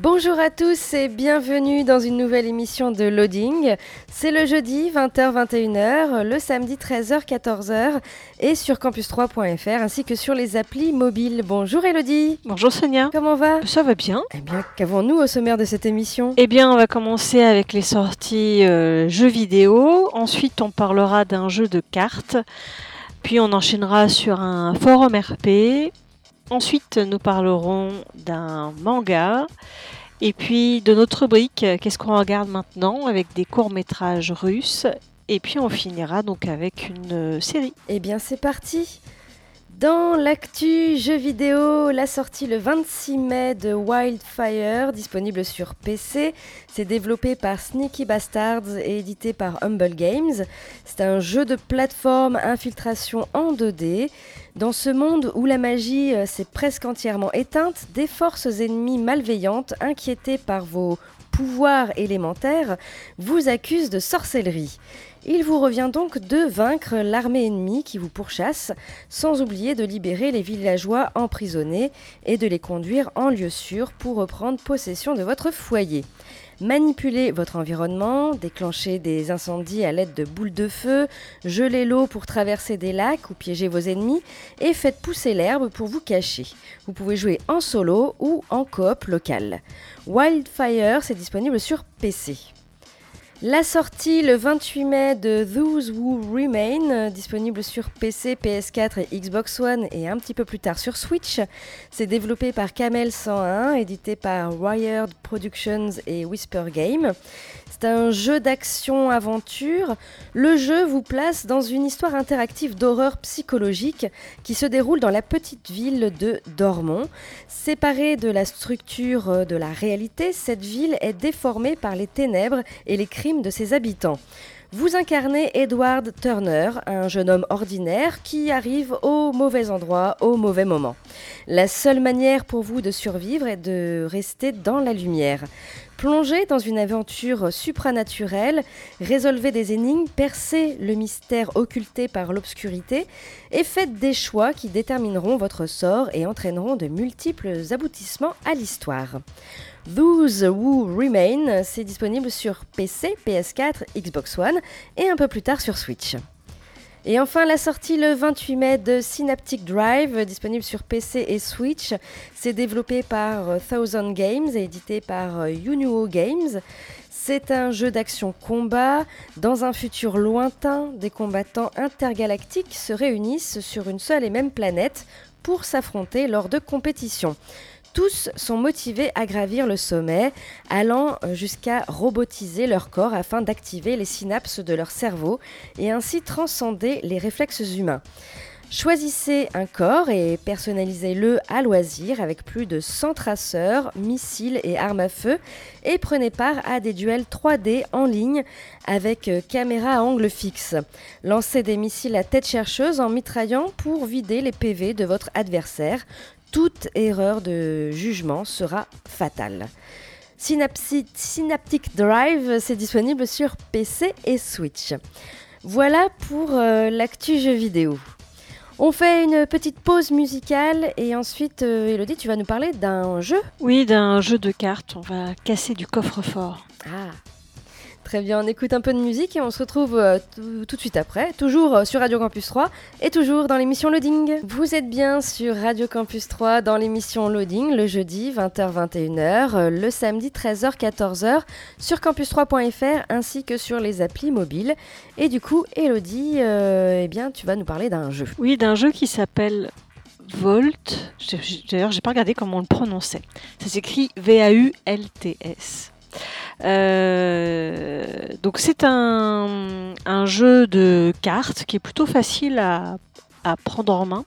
Bonjour à tous et bienvenue dans une nouvelle émission de Loading. C'est le jeudi 20h-21h, le samedi 13h-14h et sur campus3.fr ainsi que sur les applis mobiles. Bonjour Elodie. Bonjour Sonia. Comment va? Ça va bien. Eh bien, qu'avons-nous au sommaire de cette émission? Eh bien, on va commencer avec les sorties euh, jeux vidéo. Ensuite, on parlera d'un jeu de cartes. Puis, on enchaînera sur un forum RP. Ensuite, nous parlerons d'un manga. Et puis, de notre rubrique, euh, qu'est-ce qu'on regarde maintenant avec des courts-métrages russes. Et puis, on finira donc avec une euh, série. Eh bien, c'est parti dans l'actu jeux vidéo, la sortie le 26 mai de Wildfire, disponible sur PC. C'est développé par Sneaky Bastards et édité par Humble Games. C'est un jeu de plateforme infiltration en 2D. Dans ce monde où la magie euh, s'est presque entièrement éteinte, des forces ennemies malveillantes, inquiétées par vos pouvoirs élémentaires, vous accusent de sorcellerie. Il vous revient donc de vaincre l'armée ennemie qui vous pourchasse, sans oublier de libérer les villageois emprisonnés et de les conduire en lieu sûr pour reprendre possession de votre foyer. Manipulez votre environnement, déclenchez des incendies à l'aide de boules de feu, gelez l'eau pour traverser des lacs ou piéger vos ennemis et faites pousser l'herbe pour vous cacher. Vous pouvez jouer en solo ou en coop local. Wildfire, c'est disponible sur PC. La sortie le 28 mai de Those Who Remain, euh, disponible sur PC, PS4 et Xbox One et un petit peu plus tard sur Switch. C'est développé par Camel 101, édité par Wired Productions et Whisper Game. C'est un jeu d'action-aventure. Le jeu vous place dans une histoire interactive d'horreur psychologique qui se déroule dans la petite ville de Dormont. Séparée de la structure euh, de la réalité, cette ville est déformée par les ténèbres et les crimes de ses habitants. Vous incarnez Edward Turner, un jeune homme ordinaire qui arrive au mauvais endroit au mauvais moment. La seule manière pour vous de survivre est de rester dans la lumière. Plongez dans une aventure supranaturelle, résolvez des énigmes, percez le mystère occulté par l'obscurité et faites des choix qui détermineront votre sort et entraîneront de multiples aboutissements à l'histoire. Those Who Remain, c'est disponible sur PC, PS4, Xbox One et un peu plus tard sur Switch. Et enfin, la sortie le 28 mai de Synaptic Drive, disponible sur PC et Switch. C'est développé par euh, Thousand Games et édité par euh, Unuo Games. C'est un jeu d'action-combat. Dans un futur lointain, des combattants intergalactiques se réunissent sur une seule et même planète pour s'affronter lors de compétitions. Tous sont motivés à gravir le sommet, allant jusqu'à robotiser leur corps afin d'activer les synapses de leur cerveau et ainsi transcender les réflexes humains. Choisissez un corps et personnalisez-le à loisir avec plus de 100 traceurs, missiles et armes à feu et prenez part à des duels 3D en ligne avec caméra à angle fixe. Lancez des missiles à tête chercheuse en mitraillant pour vider les PV de votre adversaire. Toute erreur de jugement sera fatale. Synaptic Drive, c'est disponible sur PC et Switch. Voilà pour euh, l'actu jeu vidéo. On fait une petite pause musicale et ensuite, euh, Elodie, tu vas nous parler d'un jeu? Oui, d'un jeu de cartes. On va casser du coffre-fort. Ah, très bien. On écoute un peu de musique et on se retrouve euh, tout de suite après, toujours euh, sur Radio Campus 3 et toujours dans l'émission Loading. Vous êtes bien sur Radio Campus 3 dans l'émission Loading le jeudi 20h-21h, euh, le samedi 13h-14h sur campus3.fr ainsi que sur les applis mobiles. Et du coup, Elodie, eh bien, tu vas nous parler d'un jeu. Oui, d'un jeu qui s'appelle Volt. D'ailleurs, j'ai pas regardé comment on le prononçait. Ça s'écrit V-A-U-L-T-S. Euh, donc c'est un, jeu de cartes qui est plutôt facile à, à prendre en main,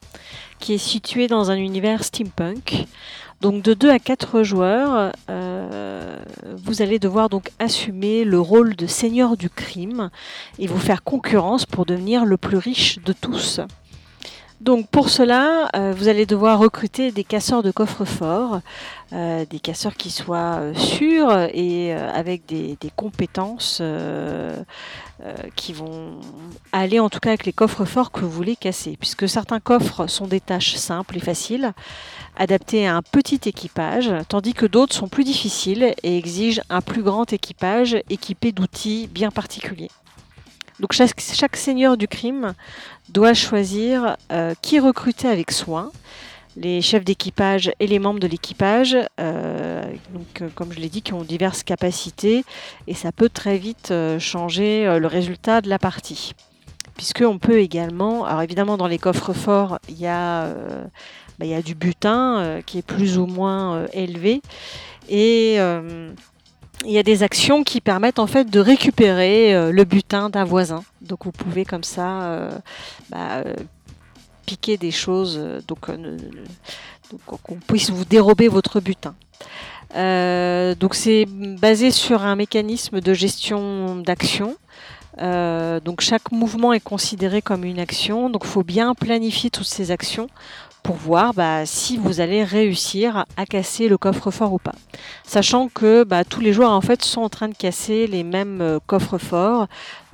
qui est situé dans un univers steampunk. Donc de 2 à 4 joueurs, euh, vous allez devoir donc assumer le rôle de seigneur du crime et vous faire concurrence pour devenir le plus riche de tous. Donc pour cela, euh, vous allez devoir recruter des casseurs de coffres-forts, euh, des casseurs qui soient euh, sûrs et avec des, compétences qui vont aller en tout cas avec les coffres-forts que vous voulez casser, puisque certains coffres sont des tâches simples et faciles, adaptées à un petit équipage, tandis que d'autres sont plus difficiles et exigent un plus grand équipage équipé d'outils bien particuliers. Donc chaque, seigneur du crime doit choisir euh, qui recruter avec soin, les chefs d'équipage et les membres de l'équipage, euh, donc euh, comme je l'ai dit, qui ont diverses capacités, et ça peut très vite changer le résultat de la partie. Puisqu'on peut également, alors évidemment dans les coffres forts, il y a, bah, y a du butin qui est plus ou moins élevé, et il y a des actions qui permettent en fait de récupérer euh, le butin d'un voisin. Donc vous pouvez comme ça euh, bah, euh, piquer des choses, donc, qu'on puisse vous dérober votre butin. Donc c'est basé sur un mécanisme de gestion d'action. Donc chaque mouvement est considéré comme une action. Donc il faut bien planifier toutes ces actions pour voir bah, si vous allez réussir à casser le coffre-fort ou pas. Sachant que bah, tous les joueurs en fait sont en train de casser les mêmes euh, coffres-forts.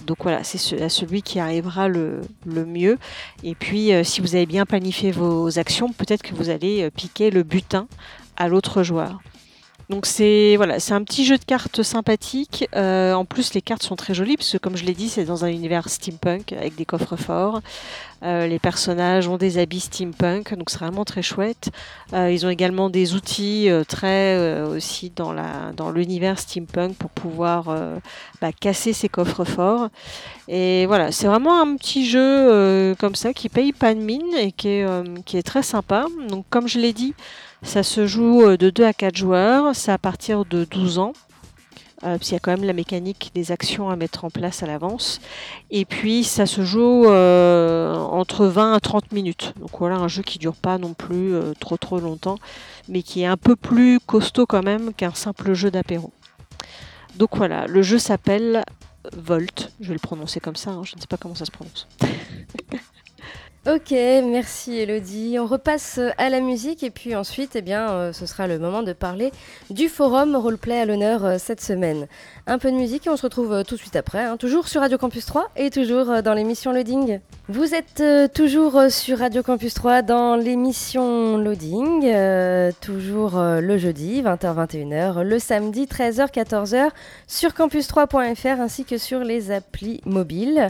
Donc voilà, c'est celui qui arrivera le, le mieux. Et puis euh, si vous avez bien planifié vos actions, peut-être que vous allez euh, piquer le butin à l'autre joueur. Donc c'est voilà, c'est un petit jeu de cartes sympathique. Euh, en plus, les cartes sont très jolies parce que, comme je l'ai dit, c'est dans un univers steampunk avec des coffres forts. Euh, les personnages ont des habits steampunk, donc c'est vraiment très chouette. Euh, ils ont également des outils très aussi dans la dans l'univers steampunk pour pouvoir bah, casser ces coffres forts. Et voilà, c'est vraiment un petit jeu comme ça qui paye pas de mine et qui est qui est très sympa. Donc comme je l'ai dit. Ça se joue euh, de 2 à 4 joueurs, c'est à partir de 12 ans. Euh, qu'il y a quand même la mécanique des actions à mettre en place à l'avance. Et puis ça se joue euh, entre 20 à 30 minutes. Donc voilà un jeu qui dure pas non plus euh, trop trop longtemps, mais qui est un peu plus costaud quand même qu'un simple jeu d'apéro. Donc voilà, le jeu s'appelle Volt. Je vais le prononcer comme ça, hein, je ne sais pas comment ça se prononce. Ok, merci Elodie. On repasse à la musique et puis ensuite, eh bien, euh, ce sera le moment de parler du forum roleplay à l'honneur euh, cette semaine. Un peu de musique et on se retrouve euh, tout de suite après, hein, toujours sur Radio Campus 3 et toujours euh, dans l'émission Loading. Vous êtes euh, toujours euh, sur Radio Campus 3 dans l'émission Loading, euh, toujours euh, le jeudi 20h-21h, le samedi 13h-14h sur campus3.fr ainsi que sur les applis mobiles.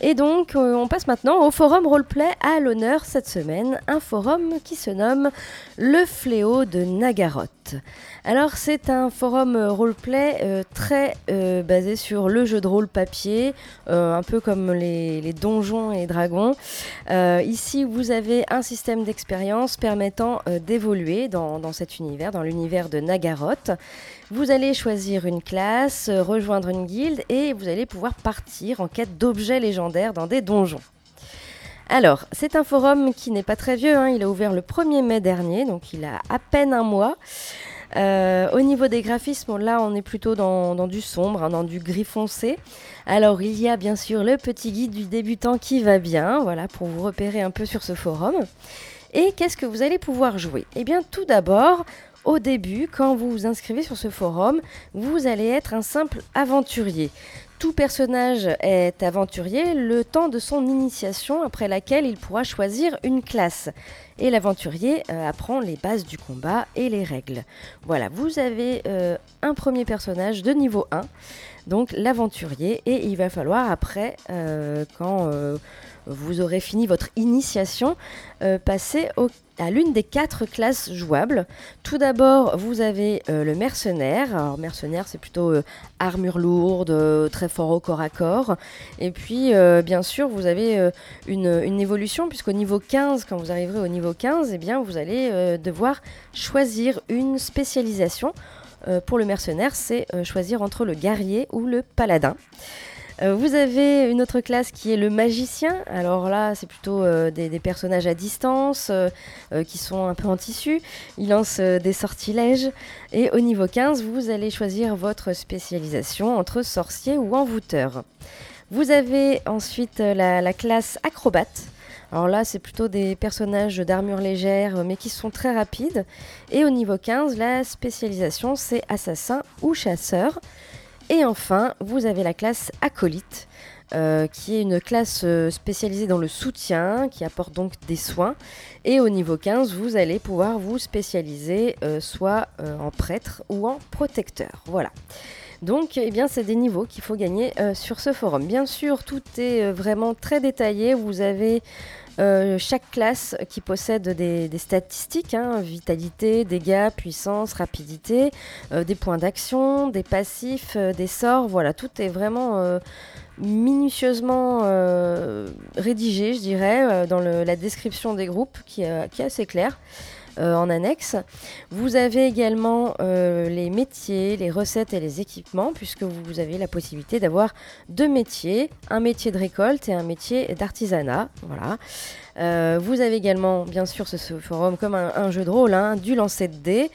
Et donc, euh, on passe maintenant au forum roleplay à l'honneur cette semaine, un forum qui se nomme Le Fléau de Nagaroth. Alors, c'est un forum roleplay euh, très euh, basé sur le jeu de rôle papier, euh, un peu comme les, donjons et dragons. Ici, vous avez un système d'expérience permettant d'évoluer dans, dans cet univers, dans l'univers de Nagaroth. Vous allez choisir une classe, rejoindre une guilde et vous allez pouvoir partir en quête d'objets légendaires dans des donjons. Alors, c'est un forum qui n'est pas très vieux, hein, il a ouvert le 1er mai dernier, donc il a à peine un mois. Euh, au niveau des graphismes, là on est plutôt dans, du sombre, hein, dans du gris foncé. Alors il y a bien sûr le petit guide du débutant qui va bien, voilà, pour vous repérer un peu sur ce forum. Et qu'est-ce que vous allez pouvoir jouer? Eh bien tout d'abord, au début, quand vous vous inscrivez sur ce forum, vous allez être un simple aventurier. Tout personnage est aventurier le temps de son initiation, après laquelle il pourra choisir une classe. Et l'aventurier euh, apprend les bases du combat et les règles. Voilà, vous avez euh, un premier personnage de niveau 1, donc l'aventurier, et il va falloir après, euh, quand vous aurez fini votre initiation, euh, passer au- à l'une des quatre classes jouables. Tout d'abord, vous avez euh, le mercenaire. Mercenaire, c'est plutôt euh, armure lourde, très fort au corps à corps. Et puis, bien sûr, vous avez une, une évolution, puisqu'au niveau 15, quand vous arriverez au niveau niveau 15, eh bien, vous allez devoir choisir une spécialisation. Pour le mercenaire, c'est choisir entre le guerrier ou le paladin. Euh, vous avez une autre classe qui est le magicien. Alors là, c'est plutôt euh, des, personnages à distance euh, qui sont un peu en tissu. Ils lancent des sortilèges. Et au niveau 15, vous allez choisir votre spécialisation entre sorcier ou envoûteur. Vous avez ensuite la, la classe acrobate. Alors là, c'est plutôt des personnages d'armure légère, mais qui sont très rapides. Et au niveau 15, la spécialisation, c'est assassin ou chasseur. Et enfin, vous avez la classe acolyte, euh, qui est une classe euh, spécialisée dans le soutien, qui apporte donc des soins. Et au niveau 15, vous allez pouvoir vous spécialiser euh, soit en prêtre ou en protecteur. Voilà. Donc, eh bien, c'est des niveaux qu'il faut gagner sur ce forum. Bien sûr, tout est vraiment très détaillé. Vous avez euh, chaque classe qui possède des, statistiques, hein, vitalité, dégâts, puissance, rapidité, euh, des points d'action, des passifs, euh, des sorts. Voilà, tout est vraiment minutieusement rédigé, je dirais, dans la description des groupes qui, qui est assez claire. Euh, en annexe. Vous avez également euh, les métiers, les recettes et les équipements, puisque vous avez la possibilité d'avoir deux métiers, un métier de récolte et un métier d'artisanat. Voilà. Euh, vous avez également, bien sûr, ce, forum comme un, jeu de rôle, hein, du lancer de dés,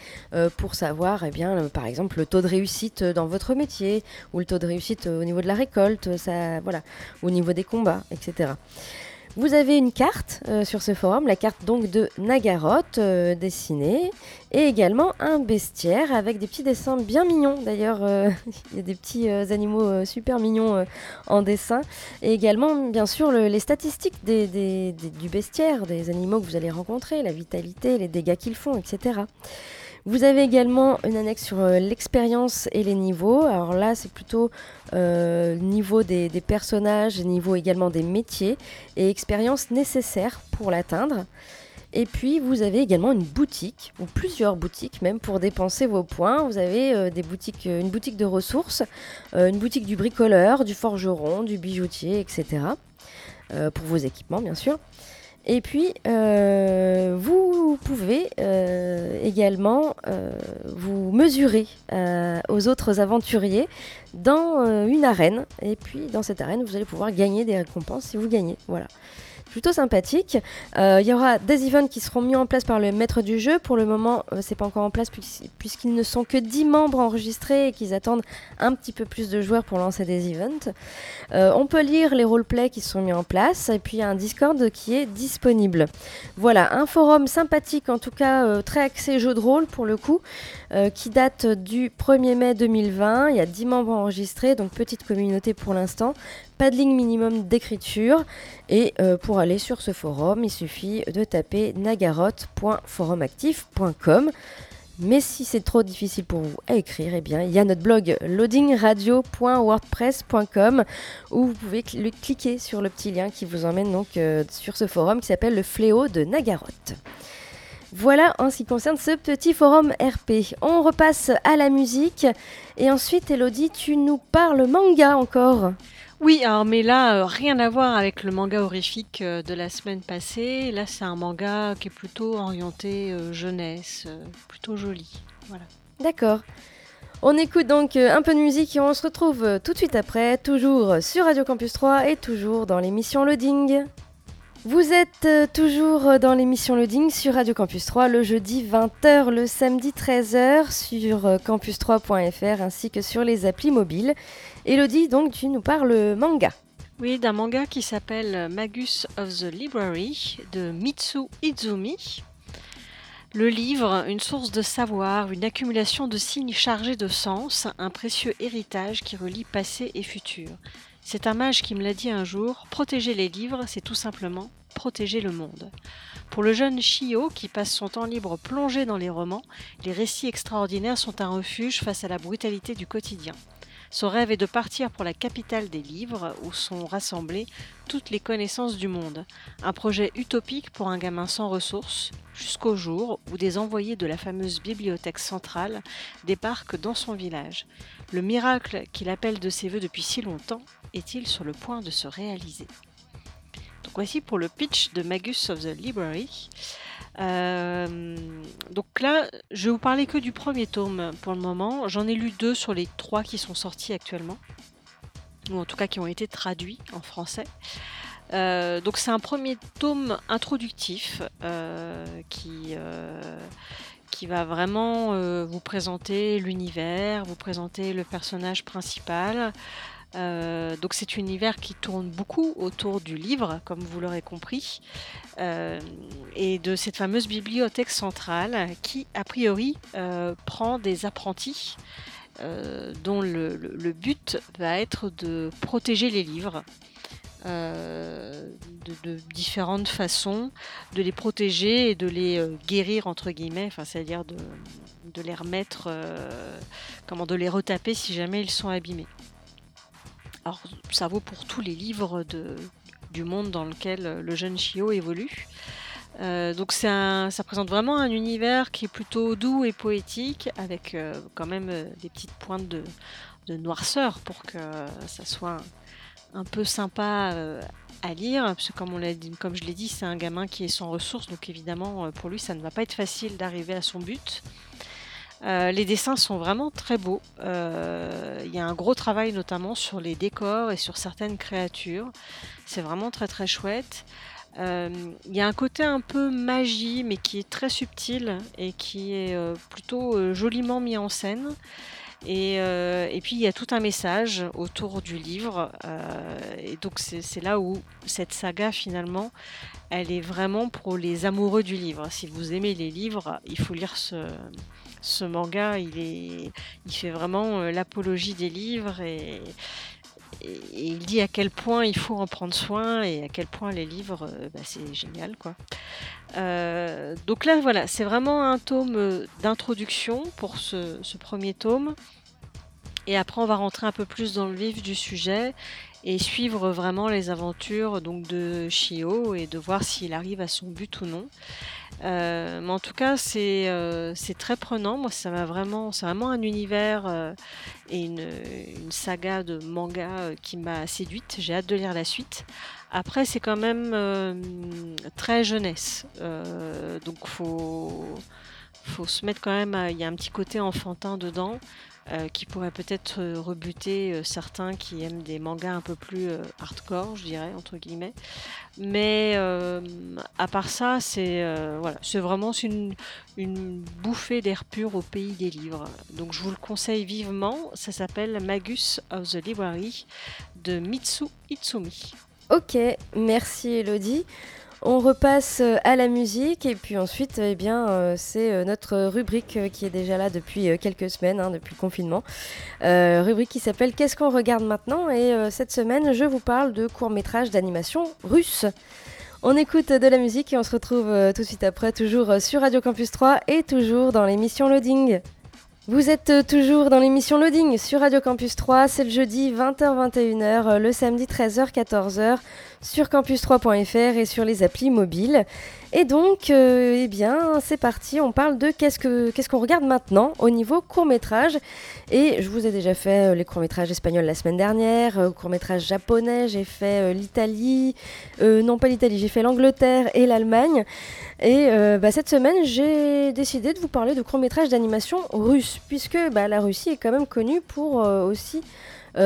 pour savoir, eh bien, par exemple, le taux de réussite dans votre métier, ou le taux de réussite au niveau de la récolte, ça, voilà, au niveau des combats, etc. Vous avez une carte euh, sur ce forum, la carte donc de Nagaroth euh, dessinée, et également un bestiaire avec des petits dessins bien mignons. D'ailleurs, euh, il y a des petits euh, animaux super mignons en dessin, et également bien sûr le- les statistiques du bestiaire, des animaux que vous allez rencontrer, la vitalité, les dégâts qu'ils font, etc. Vous avez également une annexe sur euh, l'expérience et les niveaux. Alors là, c'est plutôt euh, niveau des, personnages, niveau également des métiers et expérience nécessaires pour l'atteindre. Et puis, vous avez également une boutique, ou plusieurs boutiques même, pour dépenser vos points. Vous avez euh, des boutiques, une boutique de ressources, une boutique du bricoleur, du forgeron, du bijoutier, etc. pour vos équipements, bien sûr. Et puis, euh, vous pouvez euh, également euh, vous mesurer aux autres aventuriers dans une arène. Et puis, dans cette arène, vous allez pouvoir gagner des récompenses si vous gagnez. Voilà. Plutôt sympathique. Euh, Il y aura des events qui seront mis en place par le maître du jeu. Pour le moment, euh, c'est pas encore en place puis- puisqu'ils ne sont que 10 membres enregistrés et qu'ils attendent un petit peu plus de joueurs pour lancer des events. Euh, on peut lire les roleplays qui sont mis en place et puis il y a un Discord qui est disponible. Voilà, un forum sympathique, en tout cas très axé jeu de rôle pour le coup, qui date du 1er mai 2020. Il y a 10 membres enregistrés, donc petite communauté pour l'instant. Pas de ligne minimum d'écriture. Et euh, pour aller sur ce forum, il suffit de taper nagaroth.forumactif.com. Mais si c'est trop difficile pour vous à écrire, eh bien, il y a notre blog loadingradio.wordpress.com où vous pouvez cliquer sur le petit lien qui vous emmène donc euh, sur ce forum qui s'appelle le fléau de Nagaroth. Voilà en ce qui concerne ce petit forum RP. On repasse à la musique et ensuite Elodie, tu nous parles manga encore. Oui, alors mais là, euh, rien à voir avec le manga horrifique euh, de la semaine passée. Là, c'est un manga qui est plutôt orienté euh, jeunesse, plutôt joli. Voilà. D'accord. On écoute donc un peu de musique et on se retrouve tout de suite après, toujours sur Radio Campus 3 et toujours dans l'émission Loading. Vous êtes euh, toujours euh, dans l'émission Loading sur Radio Campus 3 le jeudi 20h, le samedi 13h sur euh, campus3.fr ainsi que sur les applis mobiles. Elodie, donc tu nous parles manga. Oui, d'un manga qui s'appelle Magus of the Library de Mitsu Izumi. Le livre, une source de savoir, une accumulation de signes chargés de sens, un précieux héritage qui relie passé et futur. C'est un mage qui me l'a dit un jour, protéger les livres, c'est tout simplement protéger le monde. Pour le jeune Shio, qui passe son temps libre plongé dans les romans, les récits extraordinaires sont un refuge face à la brutalité du quotidien. Son rêve est de partir pour la capitale des livres, où sont rassemblées toutes les connaissances du monde. Un projet utopique pour un gamin sans ressources, jusqu'au jour où des envoyés de la fameuse bibliothèque centrale débarquent dans son village. Le miracle qu'il appelle de ses voeux depuis si longtemps est-il sur le point de se réaliser Donc voici pour le pitch de Magus of the Library. Euh, donc là, je vais vous parler que du premier tome pour le moment. J'en ai lu deux sur les trois qui sont sortis actuellement, ou en tout cas qui ont été traduits en français. Euh, donc c'est un premier tome introductif euh, qui, qui va vraiment vous présenter l'univers, vous présenter le personnage principal, euh, donc c'est un univers qui tourne beaucoup autour du livre, comme vous l'aurez compris, euh, et de cette fameuse bibliothèque centrale qui, a priori, euh, prend des apprentis dont le, but va être de protéger les livres. De, différentes façons, de les protéger et de les guérir entre guillemets, enfin c'est-à-dire de, de, les remettre, comment de les retaper si jamais ils sont abîmés. Alors, ça vaut pour tous les livres de, du monde dans lequel le jeune Chio évolue. Euh, donc ça présente vraiment un univers qui est plutôt doux et poétique, avec euh, quand même euh, des petites pointes de, noirceur pour que ça soit un, peu sympa à lire. Parce que comme, on comme je l'ai dit, c'est un gamin qui est sans ressources, donc évidemment pour lui ça ne va pas être facile d'arriver à son but. Euh, les dessins sont vraiment très beaux. Euh, il y a un gros travail notamment sur les décors et sur certaines créatures. C'est vraiment très très chouette. Euh, il y a un côté un peu magie, mais qui est très subtil et qui est plutôt joliment mis en scène. Et, et, puis il y a tout un message autour du livre. et donc c'est là où cette saga finalement, elle est vraiment pour les amoureux du livre. Si vous aimez les livres, il faut lire ce, ce manga, il, est, il fait vraiment euh, l'apologie des livres et, il dit à quel point il faut en prendre soin et à quel point les livres, euh, bah, c'est génial. quoi. Euh, donc là, voilà, c'est vraiment un tome d'introduction pour ce, premier tome. Et après, on va rentrer un peu plus dans le vif du sujet et suivre vraiment les aventures donc de Shio et de voir s'il arrive à son but ou non. Euh, mais en tout cas, euh, c'est très prenant. Moi, ça m'a vraiment, c'est vraiment un univers euh, et une, saga de manga qui m'a séduite. J'ai hâte de lire la suite. Après, c'est quand même très jeunesse, donc faut se mettre quand même. Il y a un petit côté enfantin dedans. Euh, qui pourrait peut-être euh, rebuter euh, certains qui aiment des mangas un peu plus hardcore, je dirais, entre guillemets. Mais à part ça, c'est voilà, vraiment une, une bouffée d'air pur au pays des livres. Donc je vous le conseille vivement. Ça s'appelle Magus of the Library de Mitsu Itsumi. Ok, merci Elodie. On repasse euh, à la musique et puis ensuite, eh bien, euh, c'est euh, notre rubrique qui est déjà là depuis quelques semaines, hein, depuis le confinement. rubrique qui s'appelle Qu'est-ce qu'on regarde maintenant Et cette semaine, je vous parle de courts métrages d'animation russe. On écoute de la musique et on se retrouve tout de suite après, toujours sur Radio Campus 3 et toujours dans l'émission Loading. Vous êtes toujours dans l'émission Loading sur Radio Campus 3, c'est le jeudi 20h-21h, le samedi 13h-14h sur campus3.fr et sur les applis mobiles. Et donc, euh, eh bien, c'est parti, on parle de qu'est-ce qu'on qu'est-ce qu'on regarde maintenant au niveau court-métrage. Et je vous ai déjà fait euh, les courts-métrages espagnols la semaine dernière, euh, court-métrage japonais, j'ai fait l'Italie, non pas l'Italie, j'ai fait l'Angleterre et l'Allemagne. Et bah, cette semaine, j'ai décidé de vous parler de court-métrage d'animation russe, puisque bah, la Russie est quand même connue pour aussi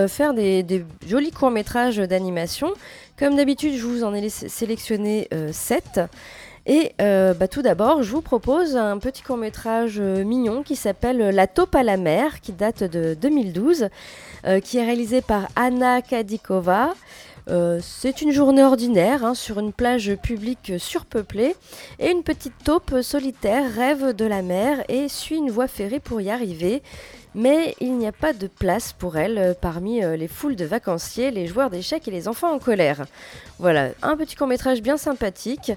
faire des, jolis courts-métrages d'animation. Comme d'habitude, je vous en ai sélectionné 7. Et euh, bah, tout d'abord, je vous propose un petit court métrage euh, mignon qui s'appelle La taupe à la mer, qui date de 2012, euh, qui est réalisé par Anna Kadikova. C'est une journée ordinaire hein, sur une plage publique surpeuplée et une petite taupe solitaire rêve de la mer et suit une voie ferrée pour y arriver mais il n'y a pas de place pour elle euh, parmi euh, les foules de vacanciers, les joueurs d'échecs et les enfants en colère. Voilà, un petit court métrage bien sympathique,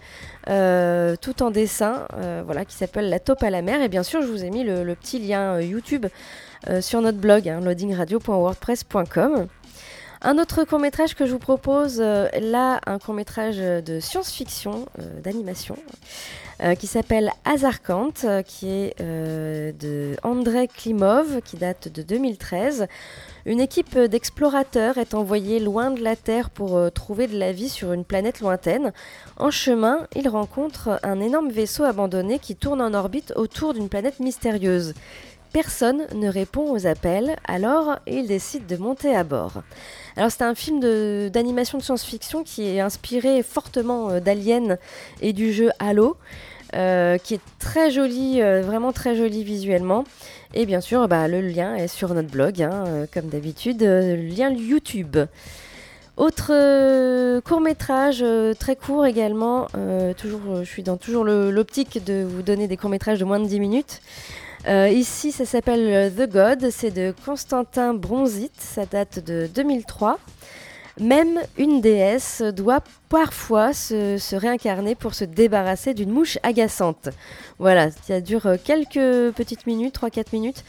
euh, tout en dessin, voilà, qui s'appelle La taupe à la mer. Et bien sûr, je vous ai mis le, petit lien YouTube sur notre blog, hein, loadingradio.wordpress.com. Un autre court métrage que je vous propose, euh, là, un court métrage de science-fiction, euh, d'animation, euh, qui s'appelle Azarkant, qui est de Andrei Klimov, qui date de 2013. Une équipe d'explorateurs est envoyée loin de la Terre pour trouver de la vie sur une planète lointaine. En chemin, ils rencontrent un énorme vaisseau abandonné qui tourne en orbite autour d'une planète mystérieuse. Personne ne répond aux appels, alors ils décident de monter à bord. Alors c'est un film d'animation de, science-fiction qui est inspiré fortement euh, d'Alien et du jeu Halo, euh, qui est très joli, euh, vraiment très joli visuellement. Et bien sûr, bah, le lien est sur notre blog, hein, comme d'habitude, lien YouTube. Autre court métrage très court également, toujours, je suis dans toujours l'optique de vous donner des courts métrages de moins de 10 minutes. Euh, ici, ça s'appelle euh, The God, c'est de Constantin Bronzit, ça date de 2003. Même une déesse doit parfois se, réincarner pour se débarrasser d'une mouche agaçante. Voilà, ça dure euh, quelques petites minutes, 3-4 minutes.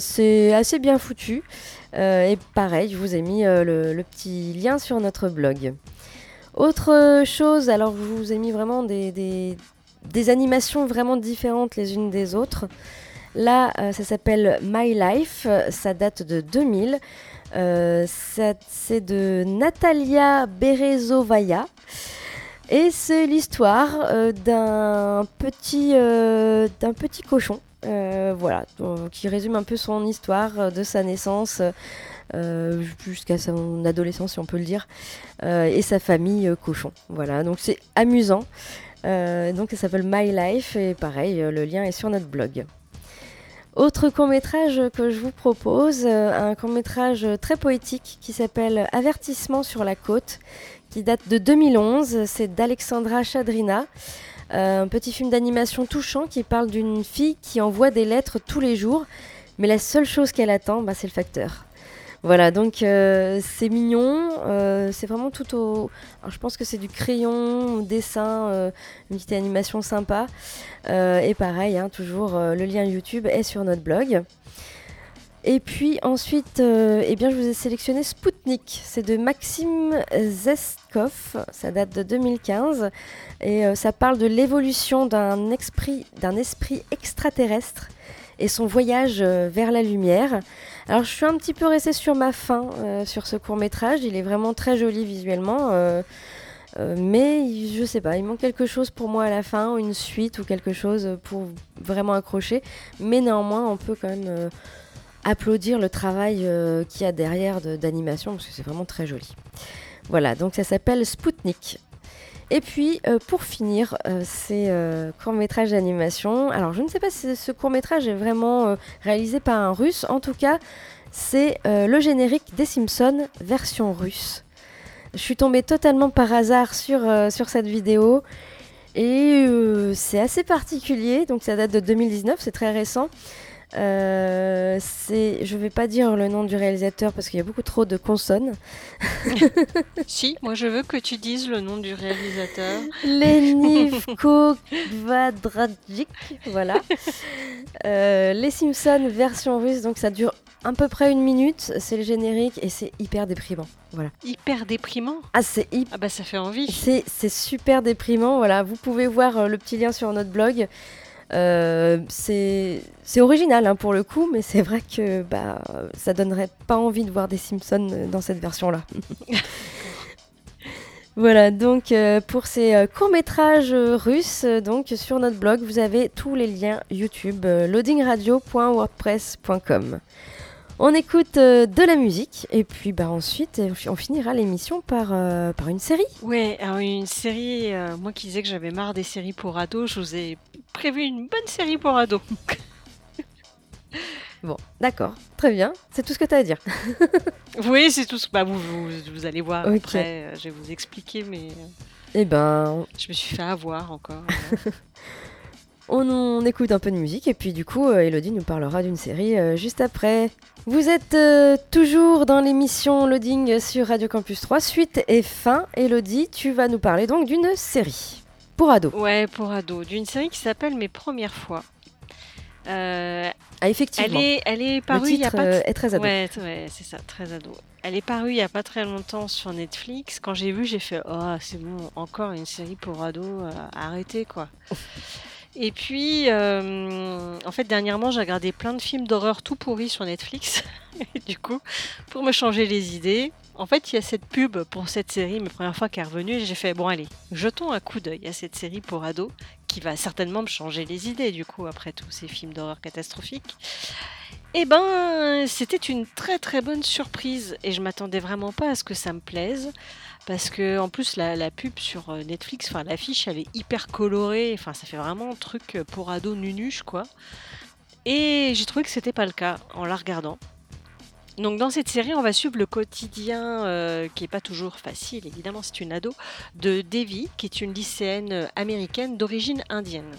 C'est assez bien foutu. Et pareil, je vous ai mis le, petit lien sur notre blog. Autre chose, alors je vous ai mis vraiment des- des animations vraiment différentes les unes des autres. Là, euh, ça s'appelle My Life, ça date de 2000. Euh, c'est de Natalia Berezovaya. Et c'est l'histoire euh, d'un petit, cochon, voilà, qui résume un peu son histoire de sa naissance jusqu'à son adolescence, si on peut le dire, et sa famille cochon. Voilà, donc c'est amusant. Euh, donc ça s'appelle My Life et pareil, euh, le lien est sur notre blog. Autre court métrage que je vous propose, euh, un court métrage très poétique qui s'appelle Avertissement sur la côte, qui date de 2011. C'est d'Alexandra Chadrina. Un petit film d'animation touchant qui parle d'une fille qui envoie des lettres tous les jours, mais la seule chose qu'elle attend, bah, c'est le facteur. Voilà, donc euh, c'est mignon, euh, c'est vraiment tout au... Je pense que c'est du crayon, dessin, euh, une petite animation sympa. Et pareil, hein, toujours le lien YouTube est sur notre blog. Et puis ensuite, eh bien, je vous ai sélectionné Spoutnik. C'est de Maxime Zeskov. Ça date de 2015. Et ça parle de l'évolution d'un esprit, esprit extraterrestre et son voyage vers la lumière. Alors, je suis un petit peu restée sur ma faim euh, sur ce court métrage. Il est vraiment très joli visuellement. euh, euh, mais je sais pas, il manque quelque chose pour moi à la fin, une suite ou quelque chose pour vraiment accrocher. Mais néanmoins, on peut quand même applaudir le travail qu'il y a derrière de- d'animation parce que c'est vraiment très joli. Voilà, donc ça s'appelle Spoutnik. Et puis, euh, pour finir, euh, c'est euh, court-métrage d'animation. Alors, je ne sais pas si ce court-métrage est vraiment réalisé par un russe. En tout cas, c'est le générique des Simpsons version russe. Je suis tombée totalement par hasard sur, sur cette vidéo. Et c'est assez particulier. Donc, ça date de 2019, c'est très récent. Euh, c'est, je vais pas dire le nom du réalisateur parce qu'il y a beaucoup trop de consonnes. Si, moi je veux que tu dises le nom du réalisateur. Lenivko Kvadragic, voilà. Euh, les Simpsons version russe, donc ça dure à peu près une minute. C'est le générique et c'est hyper déprimant. Voilà. Hyper déprimant? Ah, c'est hyper. Ah bah ça fait envie. C'est, c'est super déprimant, voilà. Vous pouvez voir euh, le petit lien sur notre blog. Euh, c'est, original hein, pour le coup, mais c'est vrai que bah, ça donnerait pas envie de voir des Simpsons euh, dans cette version-là. Voilà, donc euh, pour ces courts-métrages russes, donc sur notre blog, vous avez tous les liens YouTube, loadingradio.wordpress.com. On écoute de la musique et puis bah, ensuite on finira l'émission par, par une série. Ouais, alors une série, moi qui disais que j'avais marre des séries pour ados, je vous ai prévu une bonne série pour ados. Bon, d'accord, très bien, c'est tout ce que tu as à dire. oui, c'est tout ce bah, vous, vous, vous allez voir après, euh, je vais vous expliquer, mais euh, Eh ben, je me suis fait avoir encore. on, on écoute un peu de musique et puis du coup, euh, Elodie nous parlera d'une série juste après. Vous êtes toujours dans l'émission Loading sur Radio Campus 3, suite et fin. Elodie, tu vas nous parler donc d'une série pour ados. Ouais, pour ados, d'une série qui s'appelle Mes premières fois. Euh, Ah, effectivement. elle, est, elle est Le parue il y a titre pas euh, est très ado. Ouais, t- ouais, c'est ça, très ado. Elle est parue il y a pas très longtemps sur Netflix. Quand j'ai vu, j'ai fait Oh, c'est bon, encore une série pour ados, euh, arrêtez quoi. Et puis, euh, en fait, dernièrement, j'ai regardé plein de films d'horreur tout pourris sur Netflix. Du coup, pour me changer les idées, en fait, il y a cette pub pour cette série, ma première fois qu'elle est revenue, j'ai fait Bon, allez, jetons un coup d'œil à cette série pour ados qui va certainement me changer les idées, du coup, après tous ces films d'horreur catastrophiques. Eh ben, c'était une très très bonne surprise et je m'attendais vraiment pas à ce que ça me plaise parce que en plus la, la pub sur euh, Netflix, enfin l'affiche, elle est hyper colorée, enfin ça fait vraiment un truc euh, pour ados nunuche quoi. Et j'ai trouvé que c'était pas le cas en la regardant. Donc dans cette série, on va suivre le quotidien euh, qui est pas toujours facile, évidemment, c'est une ado de Devi, qui est une lycéenne euh, américaine d'origine indienne.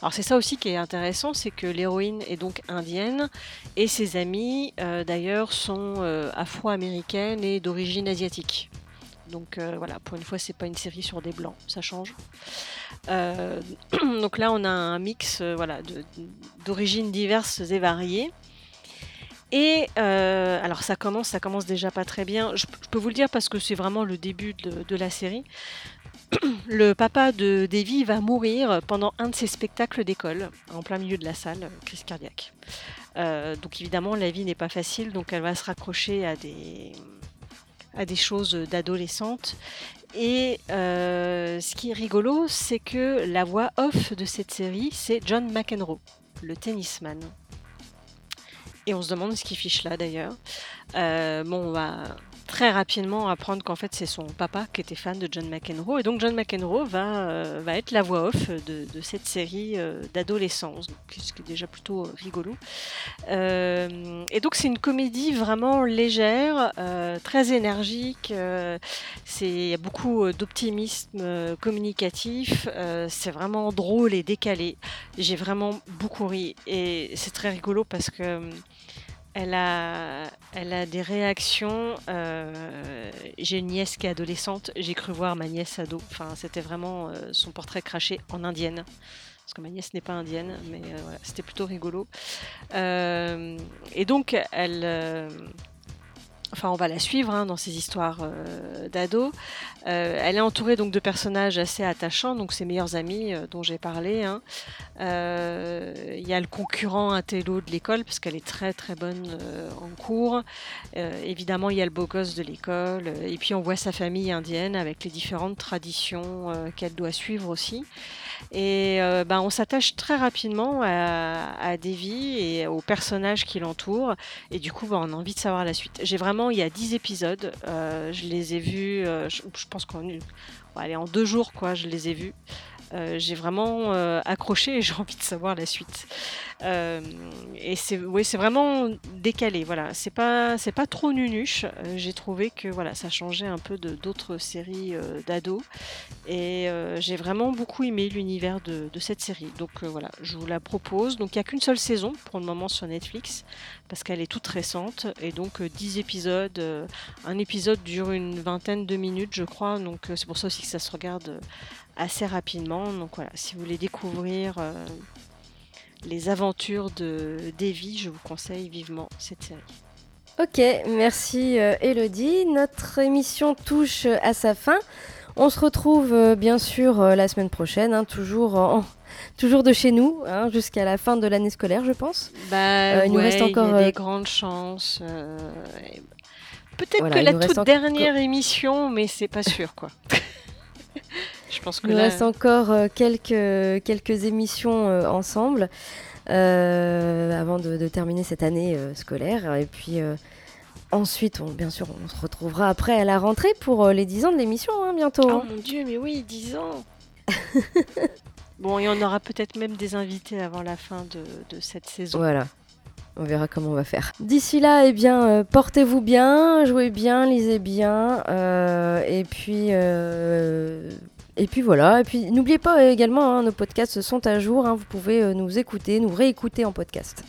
Alors c'est ça aussi qui est intéressant, c'est que l'héroïne est donc indienne et ses amies euh, d'ailleurs sont afro-américaines et d'origine asiatique. Donc voilà, pour une fois c'est pas une série sur des blancs, ça change. Donc là on a un mix voilà, d'origines diverses et variées. Et euh, alors ça commence, ça commence déjà pas très bien. Je, peux vous le dire parce que c'est vraiment le début de- la série le papa de Davy va mourir pendant un de ses spectacles d'école, en plein milieu de la salle, crise cardiaque. Euh, donc évidemment, la vie n'est pas facile, donc elle va se raccrocher à des, choses d'adolescente. Et euh, ce qui est rigolo, c'est que la voix off de cette série, c'est John McEnroe, le tennisman. Et on se demande ce qu'il fiche là d'ailleurs. Euh, bon, on va très rapidement apprendre qu'en fait c'est son papa qui était fan de John McEnroe. Et donc John McEnroe va, euh, être la voix off de, cette série euh, d'adolescence, ce qui est déjà plutôt euh, rigolo. Et donc c'est une comédie vraiment légère, très énergique. il y a beaucoup d'optimisme communicatif. c'est vraiment drôle et décalé. J'ai vraiment beaucoup ri et c'est très rigolo parce que elle a, des réactions. euh, j'ai une nièce qui est adolescente. J'ai cru voir ma nièce ado. Enfin, c'était vraiment euh, son portrait craché en indienne. Parce que ma nièce n'est pas indienne, mais euh, c'était plutôt rigolo. Et donc, elle. Enfin, on va la suivre hein, dans ces histoires euh, d'ados. Euh, elle est entourée donc de personnages assez attachants, donc ses meilleurs amis euh, dont j'ai parlé. hein. Euh, Il y a le concurrent intello de l'école parce qu'elle est très très bonne en cours. Évidemment, il y a le beau gosse de l'école. Et puis on voit sa famille indienne avec les différentes traditions qu'elle doit suivre aussi. Et ben, on s'attache très rapidement à, à Devi et aux personnages qui l'entourent. Et du coup, ben, on a envie de savoir la suite. J'ai vraiment, il y a 10 épisodes. euh, je les ai vus, euh, je, pense qu'en allez, en deux jours, quoi, je les ai vus. Euh, j'ai vraiment euh, accroché et j'ai envie de savoir la suite. Euh, et c'est c'est vraiment décalé. Voilà, c'est pas c'est pas trop nunuche. J'ai trouvé que voilà, ça changeait un peu de d'autres séries d'ados et j'ai vraiment beaucoup aimé l'univers de, de cette série. Donc voilà, je vous la propose. Donc il n'y a qu'une seule saison pour le moment sur Netflix parce qu'elle est toute récente et donc euh, 10 épisodes. un épisode dure une vingtaine de minutes, je crois. Donc c'est pour ça aussi que ça se regarde assez rapidement. Donc voilà, si vous voulez découvrir euh, les aventures de Davy, je vous conseille vivement cette série. Ok, merci euh, Elodie. Notre émission touche euh, à sa fin. On se retrouve euh, bien sûr la semaine prochaine, hein, toujours, en- toujours de chez nous, hein, jusqu'à la fin de l'année scolaire, je pense. Bah, Euh, il nous reste encore, il y a euh, des grandes chances. euh, Peut-être Voilà, que la toute encore- dernière émission, mais c'est pas sûr quoi. Je pense que Il nous là, reste encore euh, quelques, quelques émissions euh, ensemble euh, avant de, de terminer cette année scolaire. Et puis ensuite, on- bien sûr, on se retrouvera après à la rentrée pour les 10 ans de l'émission, hein, bientôt. Oh hein. mon dieu, mais oui, 10 ans. bon, y en aura peut-être même des invités avant la fin de, de cette saison. Voilà. On verra comment on va faire. D'ici là, eh bien, euh, portez-vous bien, jouez bien, lisez bien, euh, et puis, euh, et puis voilà. Et puis, n'oubliez pas également, hein, nos podcasts sont à jour. hein, vous pouvez euh, nous écouter, nous réécouter en podcast.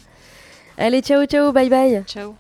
Allez, ciao, ciao, bye bye. Ciao.